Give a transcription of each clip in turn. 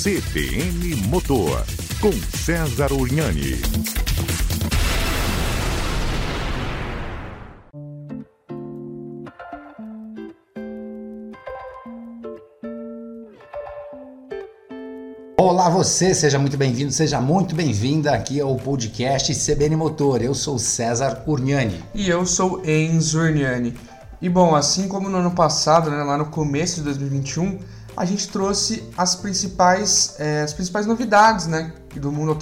CBN Motor, com César Urnani. Olá você, seja muito bem-vindo, seja muito bem-vinda aqui ao podcast CBN Motor. Eu sou César Urnani. E eu sou Enzo Urnani. E bom, assim como no ano passado, né, lá no começo de 2021, a gente trouxe as principais, é, as principais novidades né, do mundo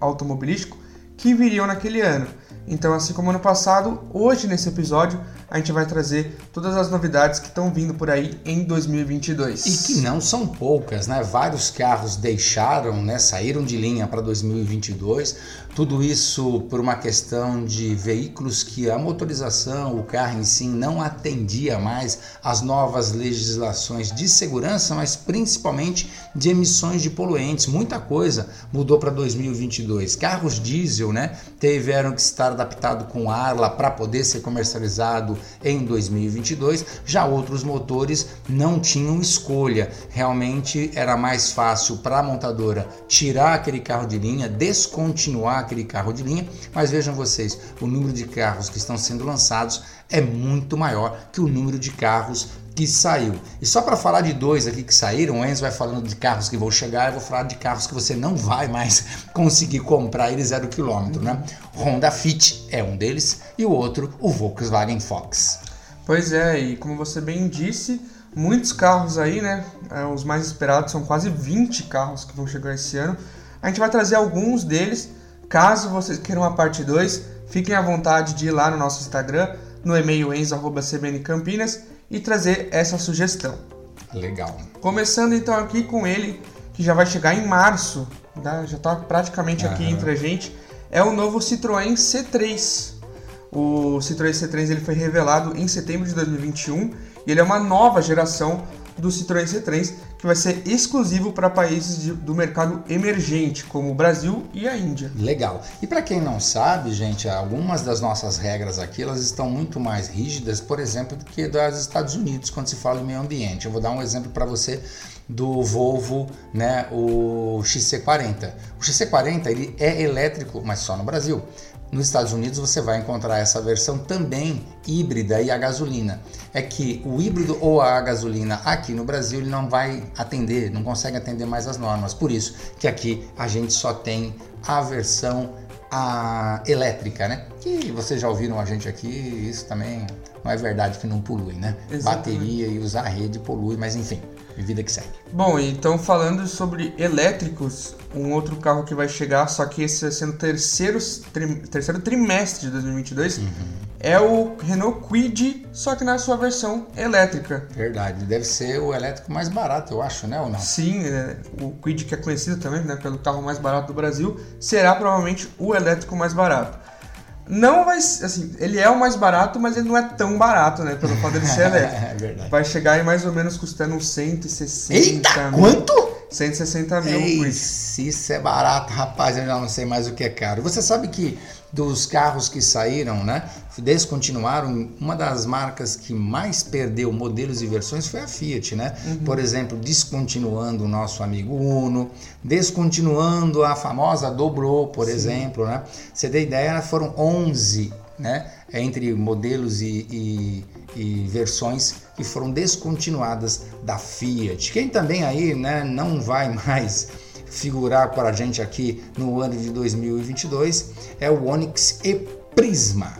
automobilístico que viriam naquele ano. Então, assim como ano passado, hoje nesse episódio a gente vai trazer todas as novidades que estão vindo por aí em 2022. E que não são poucas, né? Vários carros deixaram, né, saíram de linha para 2022. Tudo isso por uma questão de veículos que a motorização, o carro em si não atendia mais às novas legislações de segurança, mas principalmente de emissões de poluentes. Muita coisa mudou para 2022. Carros diesel, né, tiveram que estar adaptados com Arla para poder ser comercializado em 2022. Já outros motores não tinham escolha. Realmente era mais fácil para a montadora tirar aquele carro de linha, descontinuar aquele carro de linha. Mas vejam vocês, o número de carros que estão sendo lançados é muito maior que o número de carros que saiu. E só para falar de dois aqui que saíram, o Enzo vai falando de carros que vão chegar, eu vou falar de carros que você não vai mais conseguir comprar ele zero quilômetro, né? Honda Fit é um deles e o outro o Volkswagen Fox. Pois é, e como você bem disse, muitos carros aí, né? É, os mais esperados são quase 20 carros que vão chegar esse ano. A gente vai trazer alguns deles. Caso vocês queiram a parte 2, fiquem à vontade de ir lá no nosso Instagram, no e-mail enzo.cbncampinas e trazer essa sugestão. Legal. Começando então aqui com ele, que já vai chegar em março, tá? já está praticamente aqui entre a gente, é o novo Citroën C3. O Citroën C3 ele foi revelado em setembro de 2021 e ele é uma nova geração do Citroën C3 que vai ser exclusivo para países de, do mercado emergente, como o Brasil e a Índia. Legal. E para quem não sabe, gente, algumas das nossas regras aqui elas estão muito mais rígidas, por exemplo, do que das Estados Unidos quando se fala em meio ambiente. Eu vou dar um exemplo para você do Volvo, né, o XC40. O XC40 ele é elétrico, mas só no Brasil. Nos Estados Unidos você vai encontrar essa versão também híbrida e a gasolina. É que o híbrido ou a gasolina aqui no Brasil ele não vai atender, não consegue atender mais as normas. Por isso que aqui a gente só tem a versão a elétrica, né? Que vocês já ouviram a gente aqui, isso também não é verdade que não polui, né? Exatamente. Bateria e usar rede polui, mas enfim, vida que segue. Bom, então falando sobre elétricos, um outro carro que vai chegar, só que esse vai ser no terceiro, tri, terceiro trimestre de 2022, uhum. é o Renault Kwid, só que na sua versão elétrica. Verdade, deve ser o elétrico mais barato, eu acho, né, ou não? Sim, é, o Kwid que é conhecido também né, pelo carro mais barato do Brasil, será provavelmente o elétrico mais barato. Não vai assim, ele é o mais barato, mas ele não é tão barato, né? Pelo fato dele ser elétrico. é verdade. Vai chegar aí mais ou menos custando uns 160 Eita, mil. quanto? 160 mil. Ei, se isso é barato, rapaz, eu já não sei mais o que é caro. Você sabe que dos carros que saíram, né, descontinuaram, uma das marcas que mais perdeu modelos e versões foi a Fiat, né? Uhum. Por exemplo, descontinuando o nosso amigo Uno, descontinuando a famosa Dobro, por Sim. exemplo, né? Você tem ideia, foram 11, né, entre modelos e, e, e versões que foram descontinuadas da Fiat. Quem também aí, né, não vai mais figurar para a gente aqui no ano de 2022 é o Onix e Prisma.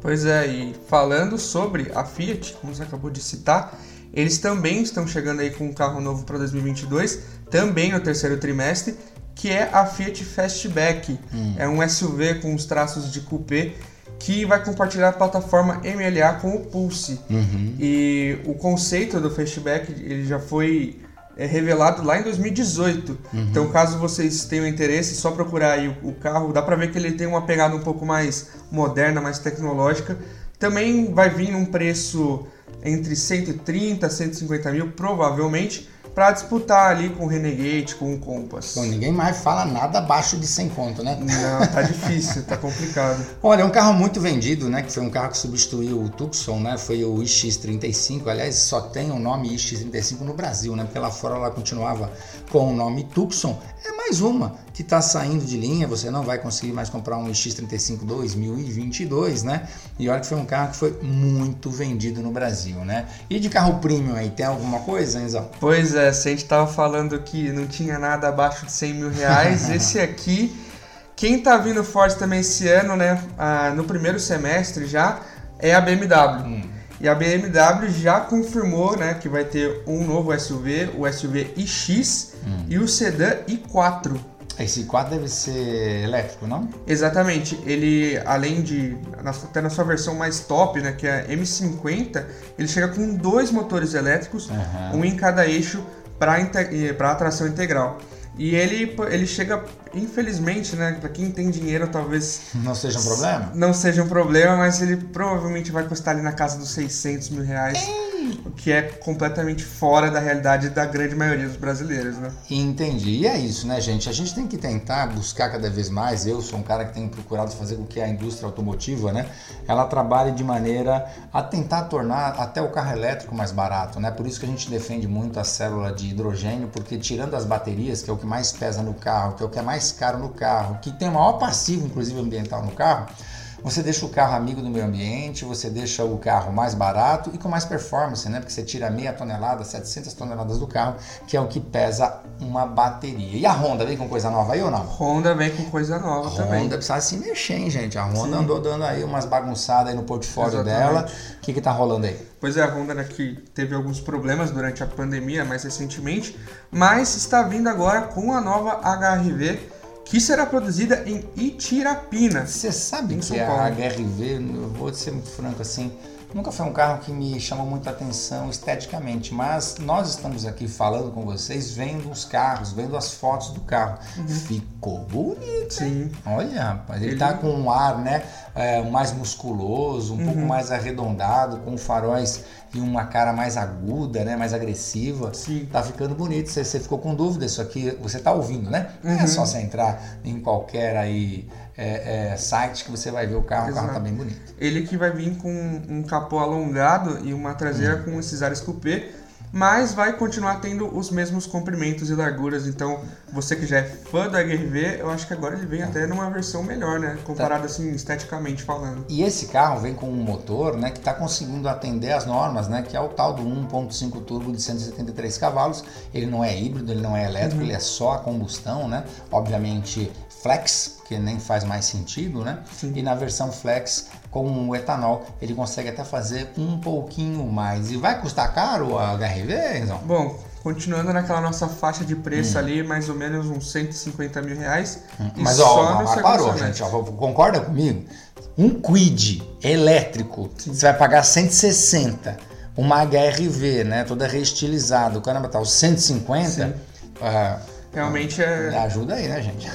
Pois é, e falando sobre a Fiat, como você acabou de citar, eles também estão chegando aí com um carro novo para 2022, também no terceiro trimestre, que é a Fiat Fastback. Hum. É um SUV com os traços de coupé que vai compartilhar a plataforma MLA com o Pulse. Uhum. E o conceito do Fastback ele já foi é revelado lá em 2018. Uhum. Então, caso vocês tenham interesse, só procurar aí o, o carro. Dá para ver que ele tem uma pegada um pouco mais moderna, mais tecnológica. Também vai vir num preço entre 130 e 150 mil, provavelmente. Para disputar ali com o Renegade, com o Compass. Bom, ninguém mais fala nada abaixo de 100 conto, né? Não, tá difícil, tá complicado. Olha, um carro muito vendido, né? Que foi um carro que substituiu o Tucson, né? Foi o iX35. Aliás, só tem o nome iX35 no Brasil, né? Porque lá fora ela continuava com o nome Tucson. É mais uma que está saindo de linha. Você não vai conseguir mais comprar um iX35 2022, né? E olha que foi um carro que foi muito vendido no Brasil, né? E de carro premium aí, tem alguma coisa, Enzo? Pois é, se a gente tava falando que não tinha nada abaixo de 100 mil reais, esse aqui, quem tá vindo forte também esse ano, né? Ah, no primeiro semestre já, é a BMW. Hum. E a BMW já confirmou, né, que vai ter um novo SUV, o SUV iX e o sedã i4. Esse quadro deve ser elétrico, não? Exatamente, ele além de até na sua versão mais top, né, que é a M50, ele chega com dois motores elétricos, Aham. um em cada eixo para tração integral. E ele ele chega, infelizmente, né, para quem tem dinheiro, talvez Não seja um problema? não seja um problema, mas ele provavelmente vai custar ali na casa dos 600 mil reais, que é completamente fora da realidade da grande maioria dos brasileiros, né? Entendi. E é isso, né, gente? A gente tem que tentar buscar cada vez mais. Eu sou um cara que tem procurado fazer com que a indústria automotiva, né, ela trabalhe de maneira a tentar tornar até o carro elétrico mais barato, né? Por isso que a gente defende muito a célula de hidrogênio, porque tirando as baterias, que é o que mais pesa no carro, que é o que é mais caro no carro, que tem o maior passivo, inclusive ambiental no carro, você deixa o carro amigo do meio ambiente, você deixa o carro mais barato e com mais performance, né? Porque você tira meia tonelada, 700 toneladas do carro, que é o que pesa uma bateria. E a Honda vem com coisa nova aí ou não? Honda vem com coisa nova A também. Honda precisa se mexer, hein, gente? A Honda Sim. andou dando aí umas bagunçadas aí no portfólio Exatamente. dela. O que que tá rolando aí? Pois é, a Honda né, que teve alguns problemas durante a pandemia, mais recentemente, mas está vindo agora com a nova HRV, que será produzida em Itirapina. Você sabe Em que São a Paulo. HRV, eu vou ser muito franco assim, nunca foi um carro que me chamou muita atenção esteticamente, mas nós estamos aqui falando com vocês, vendo os carros, vendo as fotos do carro. Ficou bonito. Sim. Olha, rapaz, ele, Ele- tá com um ar, né, é, mais musculoso, um pouco mais arredondado, com faróis e uma cara mais aguda, né, mais agressiva. Sim. Tá ficando bonito. Você, você ficou com dúvida? Isso aqui você tá ouvindo, né? Não é só você entrar em qualquer aí é, é, site que você vai ver o carro. O carro tá Exato. bem bonito. Ele que vai vir com um capô alongado e uma traseira com esses ares coupé, mas vai continuar tendo os mesmos comprimentos e larguras. Então, você que já é fã do HRV, eu acho que agora ele vem até numa versão melhor, né? Comparado assim, esteticamente falando. E esse carro vem com um motor, né, que está conseguindo atender as normas, né, que é o tal do 1.5 turbo de 173 cavalos. Ele não é híbrido, ele não é elétrico, ele é só a combustão, né? Obviamente flex, que nem faz mais sentido, né? Sim. E na versão flex com o etanol, ele consegue até fazer um pouquinho mais. E vai custar caro a HRV, Enzo? Bom, continuando naquela nossa faixa de preço ali, mais ou menos uns 150 mil reais. e Hum. Mas só ó, segundo parou, gente. Ó, concorda comigo? Um Quid elétrico, você vai pagar 160. Uma HRV, né? Toda reestilizada. O caramba tá os 150. Sim. ah, Realmente é. ajuda aí, né, gente?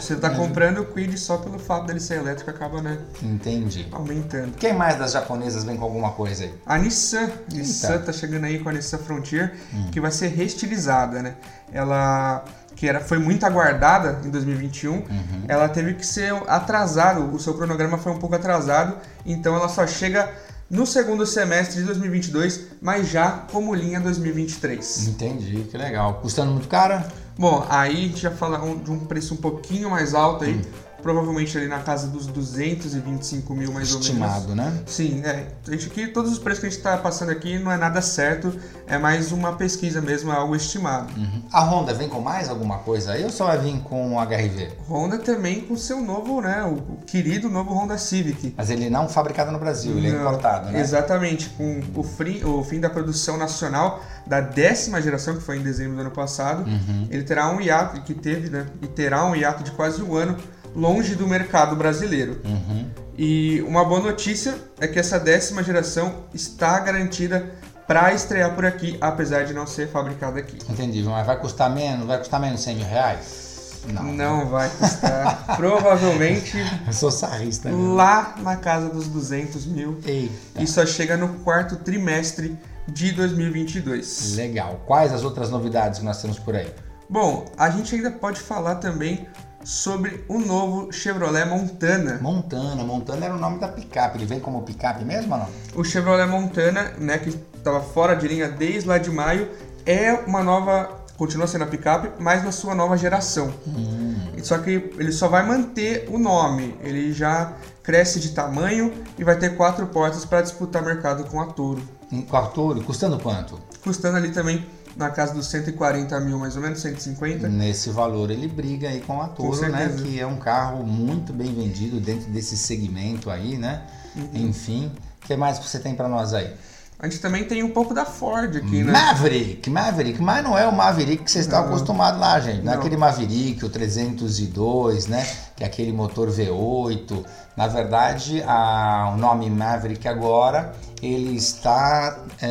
Você tá comprando o Quid só pelo fato dele ser elétrico, acaba, né, Entendi. aumentando. Quem mais das japonesas vem com alguma coisa aí? A Nissan, Nissan tá chegando aí com a Nissan Frontier, que vai ser reestilizada, né? Ela que era, foi muito aguardada em 2021, ela teve que ser atrasado, o seu cronograma foi um pouco atrasado, então ela só chega no segundo semestre de 2022, mas já como linha 2023. Entendi, que legal. Custando muito cara? Bom, aí já fala um- de um preço um pouquinho mais alto aí, provavelmente ali na casa dos 225 mil mais ou menos. Estimado, né? Sim, é. A gente aqui, todos os preços que a gente está passando aqui não é nada certo, é mais uma pesquisa mesmo, é algo estimado. Uhum. A Honda vem com mais alguma coisa aí ou só vai vir com o HRV? Honda também com seu novo, né, o querido novo Honda Civic. Mas ele não é fabricado no Brasil, ele é importado, né? Exatamente, com o, o fim da produção nacional da décima geração, que foi em dezembro do ano passado, Uhum. ele terá um hiato, que teve, né, e terá um hiato de quase um ano longe do mercado brasileiro. Uhum. E uma boa notícia é que essa décima geração está garantida para estrear por aqui, apesar de não ser fabricada aqui. Entendi, mas vai custar menos? Vai custar menos de 100 mil reais? Não. Não vai custar. Provavelmente Eu sou sarrista, né? lá na casa dos 200 mil. Eita. E só chega no quarto trimestre de 2022. Legal. Quais as outras novidades que nós temos por aí? Bom, a gente ainda pode falar também sobre o novo Chevrolet Montana. Montana, Montana era o nome da picape. Ele vem como picape mesmo ou não? O Chevrolet Montana, né, que estava fora de linha desde lá de maio, é uma nova, continua sendo a picape, mas na sua nova geração. Hum. Só que ele só vai manter o nome. Ele já cresce de tamanho e vai ter quatro portas para disputar mercado com a Toro. Com a Toro, custando quanto? Custando ali também na casa dos 140 mil, mais ou menos, 150. Nesse valor ele briga aí com a Toro, né? Que é um carro muito bem vendido dentro desse segmento aí, né? Uhum. Enfim, o que mais você tem para nós aí? A gente também tem um pouco da Ford aqui, né? Maverick, Maverick, mas não é o Maverick que você está acostumado lá, gente. Não, é aquele Maverick, o 302, né? Que é aquele motor V8. Na verdade, a, o nome Maverick agora, ele está é,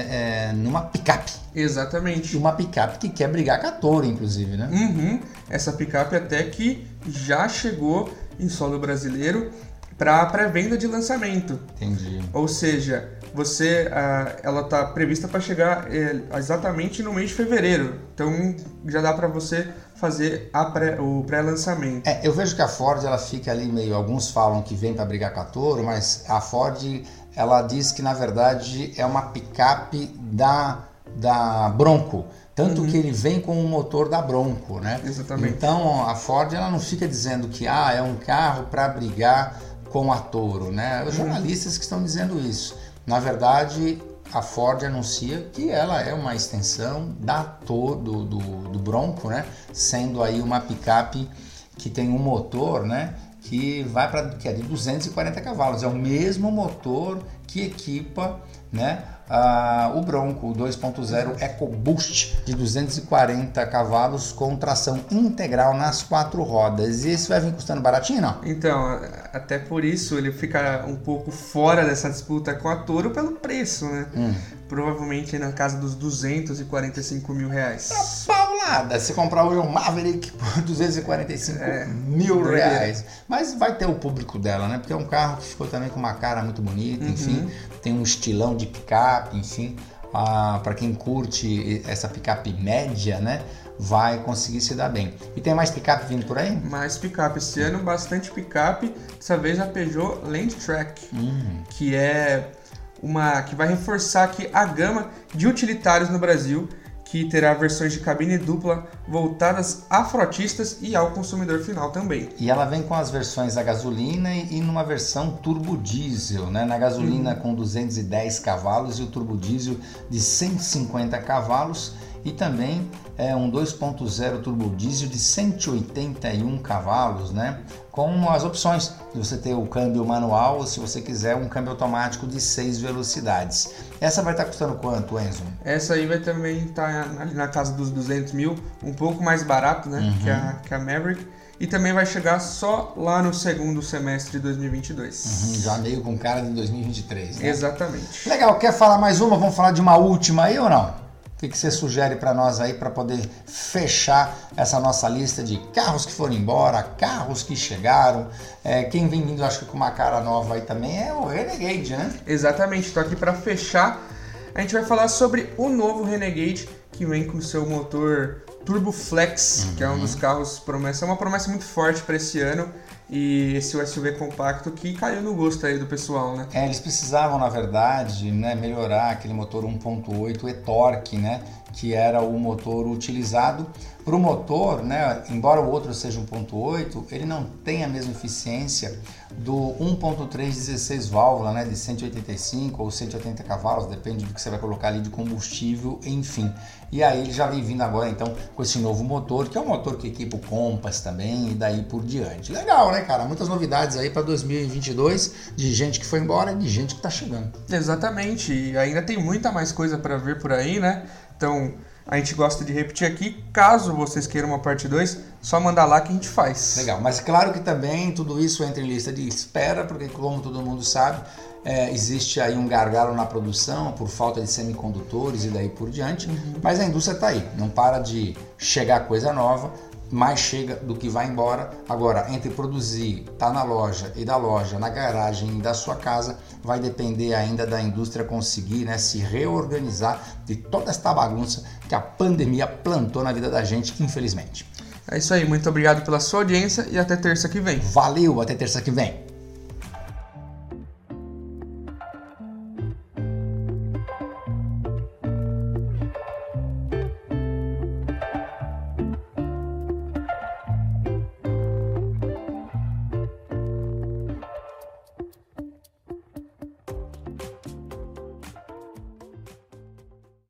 é, numa picape. Exatamente. Uma picape que quer brigar com a Toro, inclusive, né? Uhum. Essa picape até que já chegou em solo brasileiro para pré-venda de lançamento. Entendi. Ou seja, você ela está prevista para chegar é, exatamente no mês de fevereiro. Então já dá para você fazer pré, o pré-lançamento. É, eu vejo que a Ford ela fica ali meio. Alguns falam que vem para brigar com a Toro, mas a Ford ela diz que na verdade é uma picape da, da Bronco. Tanto uhum. que ele vem com o motor da Bronco, né? Exatamente. Então a Ford ela não fica dizendo que ah, é um carro para brigar com a Toro, né? Os uhum. jornalistas que estão dizendo isso. Na verdade, a Ford anuncia que ela é uma extensão da Toro, do, do, do Bronco, né? Sendo aí uma picape que tem um motor, né? Que vai para que é de 240 cavalos. É o mesmo motor que equipa, né? ah, o Bronco 2.0 EcoBoost de 240 cavalos com tração integral nas quatro rodas. E esse vai vir custando baratinho, não? Então, até por isso ele fica um pouco fora dessa disputa com a Toro pelo preço, né? Hum. Provavelmente na casa dos 245 mil reais. Tá paulada se comprar hoje um Maverick por 245 é, mil reais. Mas vai ter o público dela, né? Porque é um carro que ficou também com uma cara muito bonita, uhum. enfim, tem um estilão de picape, enfim. Ah, para quem curte essa picape média, né? Vai conseguir se dar bem. E tem mais picape vindo por aí? Mais picape. Esse ano, bastante picape. Dessa vez a Peugeot Landtrack, uhum. que é uma que vai reforçar aqui a gama de utilitários no Brasil que terá versões de cabine dupla voltadas a frotistas e ao consumidor final também. E ela vem com as versões a gasolina e numa versão turbo diesel, né? Na gasolina uhum. com 210 cavalos e o turbo diesel de 150 cavalos e também é um 2.0 turbo diesel de 181 cavalos, né? Com as opções de você ter o câmbio manual ou se você quiser um câmbio automático de 6 velocidades. Essa vai estar custando quanto, Enzo? Essa aí vai também estar ali na casa dos 200 mil, um pouco mais barato, né? Uhum. Que, a, que a Maverick e também vai chegar só lá no segundo semestre de 2022. Uhum, já meio com cara de 2023, né? Exatamente. Legal, quer falar mais uma? Vamos falar de uma última aí ou não? O que, que você sugere para nós aí para poder fechar essa nossa lista de carros que foram embora, carros que chegaram? É, quem vem vindo, acho que com uma cara nova aí também é o Renegade, né? Exatamente, estou aqui para fechar. A gente vai falar sobre o novo Renegade que vem com o seu motor Turbo Flex, uhum. que é um dos carros promessa, é uma promessa muito forte para esse ano e esse SUV compacto que caiu no gosto aí do pessoal, né? É, eles precisavam, na verdade, né, melhorar aquele motor 1.8 e-torque, né, que era o motor utilizado para o motor, né, embora o outro seja 1.8, ele não tem a mesma eficiência do 1.3 16 válvula, né, de 185 ou 180 cavalos, depende do que você vai colocar ali de combustível, enfim. E aí ele já vem vindo agora então com esse novo motor, que é um motor que equipa o Compass também e daí por diante. Legal, né, cara? Muitas novidades aí para 2022 de gente que foi embora e de gente que está chegando. Exatamente. E ainda tem muita mais coisa para ver por aí, né? Então, a gente gosta de repetir aqui. Caso vocês queiram uma parte 2, só mandar lá que a gente faz. Legal, mas claro que também tudo isso entra em lista de espera, porque como todo mundo sabe, é, existe aí um gargalo na produção por falta de semicondutores e daí por diante, uhum. mas a indústria está aí, não para de chegar coisa nova, mais chega do que vai embora. Agora, entre produzir, tá na loja e da loja, na garagem e da sua casa, vai depender ainda da indústria conseguir né, se reorganizar de toda esta bagunça que a pandemia plantou na vida da gente, infelizmente. É isso aí, muito obrigado pela sua audiência e até terça que vem. Valeu, até terça que vem.